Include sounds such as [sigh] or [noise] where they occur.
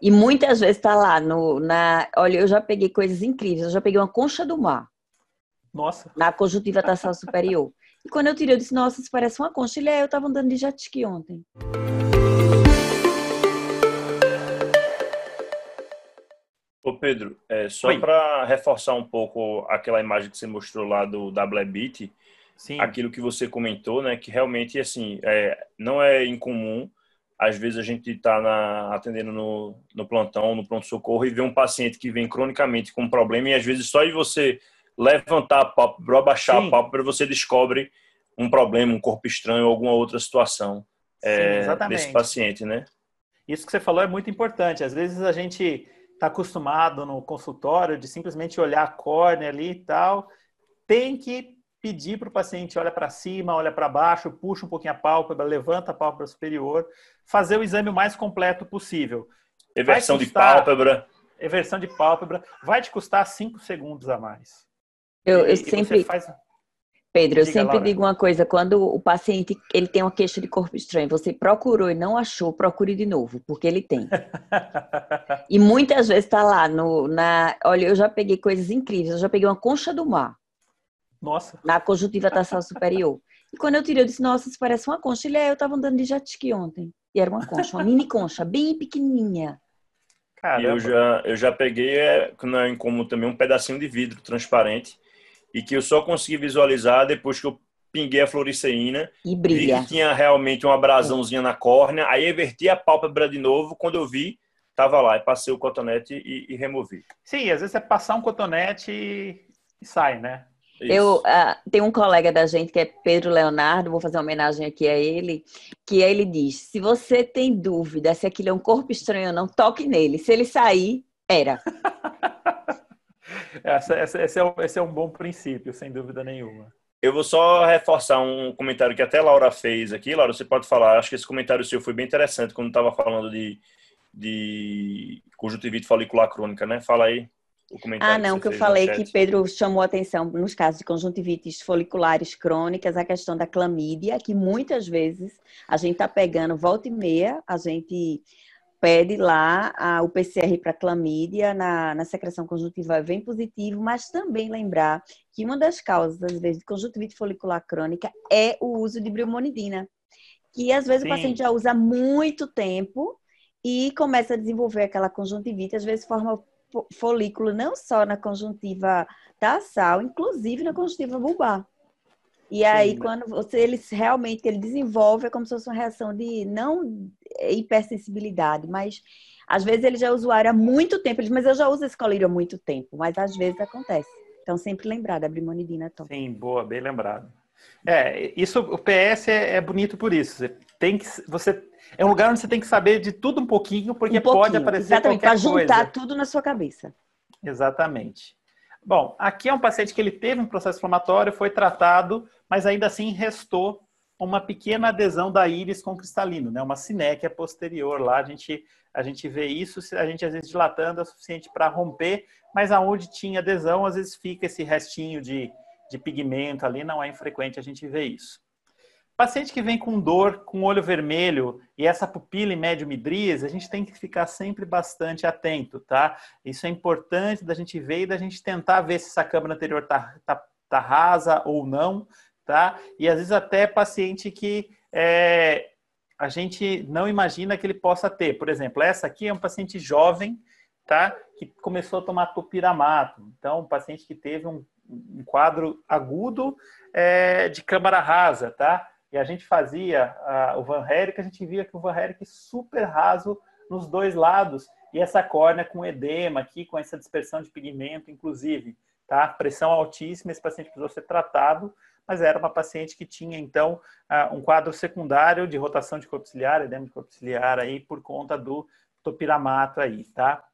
E muitas vezes está lá no, na. Olha, eu já peguei coisas incríveis. Eu já peguei uma concha do mar. Nossa. Na conjuntiva tarsal superior. [laughs] E quando eu tirei, eu disse, nossa, isso parece uma concha. Ele é, eu estava andando de jet ski ontem. Ô Pedro, é, só para reforçar um pouco aquela imagem que você mostrou lá do WBIT, Sim. aquilo que você comentou, né, que realmente assim é, não é incomum. Às vezes a gente está atendendo no, no plantão, no pronto socorro e vê um paciente que vem cronicamente com um problema e às vezes só de você levantar a pálpebra, abaixar Sim. a pálpebra, você descobre um problema, um corpo estranho, alguma outra situação é, Sim, desse paciente, né? Isso que você falou é muito importante. Às vezes a gente está acostumado no consultório de simplesmente olhar a córnea ali e tal, tem que pedir para o paciente olha para cima, olha para baixo, puxa um pouquinho a pálpebra, levanta a pálpebra superior, fazer o exame o mais completo possível. Eversão custar, de pálpebra. Eversão de pálpebra vai te custar 5 segundos a mais. Eu, eu sempre faz... Pedro, eu Diga, sempre Laura. digo uma coisa, quando o paciente ele tem uma queixa de corpo estranho, você procurou e não achou, procure de novo, porque ele tem. [laughs] e muitas vezes está lá no, na, olha, eu já peguei coisas incríveis, eu já peguei uma concha do mar. Nossa. Na conjuntiva tarsal superior. E quando eu tirei, eu disse, nossa, isso parece uma concha. Ele é, eu estava andando de jet ski ontem. E era uma concha, uma mini concha, bem pequenininha. Caramba. E eu já, eu já peguei, é, não é incomum também, um pedacinho de vidro transparente e que eu só consegui visualizar depois que eu pinguei a floriceína. E brilha. Vi que tinha realmente uma abrasãozinha na córnea, aí everti a pálpebra de novo, quando eu vi, tava lá, e passei o cotonete e, e removi. Sim, às vezes é passar um cotonete e, e sai, né? Isso. Eu uh, tem um colega da gente que é Pedro Leonardo, vou fazer uma homenagem aqui a ele, que ele diz: se você tem dúvida se aquilo é um corpo estranho ou não, toque nele. Se ele sair, era. [laughs] Essa, essa, esse, é, um, esse é um bom princípio, sem dúvida nenhuma. Eu vou só reforçar um comentário que até a Laura fez aqui. Laura, você pode falar. Acho que esse comentário seu foi bem interessante quando estava falando de, de conjuntivite folicular crônica, né? Fala aí. O comentário ah, não, que, que eu falei que Pedro chamou atenção nos casos de conjuntivites foliculares crônicas, a questão da clamídia, que muitas vezes a gente está pegando volta e meia, a gente pede lá a, o PCR para clamídia na, na secreção conjuntiva vem positivo, mas também lembrar que uma das causas, às vezes, de conjuntivite folicular crônica é o uso de briomonidina, que às vezes Sim. o paciente já usa há muito tempo e começa a desenvolver aquela conjuntivite, às vezes forma folículo não só na conjuntiva tarsal, inclusive na conjuntiva bulbar. E aí, Sim. quando você ele realmente ele desenvolve, é como se fosse uma reação de não hipersensibilidade, mas às vezes ele já é usuário há muito tempo, ele diz, mas eu já uso esse colírio há muito tempo, mas às vezes acontece. Então, sempre lembrar da brimonidina top. Sim, boa, bem lembrado. É, isso, o PS é, é, bonito por isso. Você tem que, você é um lugar onde você tem que saber de tudo um pouquinho, porque um pouquinho, pode aparecer exatamente, qualquer coisa. Para juntar tudo na sua cabeça. Exatamente. Bom, aqui é um paciente que ele teve um processo inflamatório, foi tratado, mas ainda assim restou uma pequena adesão da íris com cristalino, né? Uma sinéquia posterior lá, a gente a gente vê isso, a gente às vezes dilatando é suficiente para romper, mas aonde tinha adesão, às vezes fica esse restinho de, de pigmento ali, não é infrequente a gente ver isso. Paciente que vem com dor, com olho vermelho e essa pupila em médio midrias, a gente tem que ficar sempre bastante atento, tá? Isso é importante da gente ver e da gente tentar ver se essa câmara anterior tá, tá, tá rasa ou não, tá? E às vezes até paciente que é, a gente não imagina que ele possa ter. Por exemplo, essa aqui é um paciente jovem, tá? Que começou a tomar topiramato. Então, um paciente que teve um, um quadro agudo é, de câmara rasa, tá? E a gente fazia o Van Herrick, a gente via que o Van Herrick super raso nos dois lados e essa córnea com edema aqui, com essa dispersão de pigmento, inclusive, tá? Pressão altíssima, esse paciente precisou ser tratado mas era uma paciente que tinha, então, um quadro secundário de rotação de corpo ciliar, edema de corpo ciliar aí, por conta do topiramato aí, tá?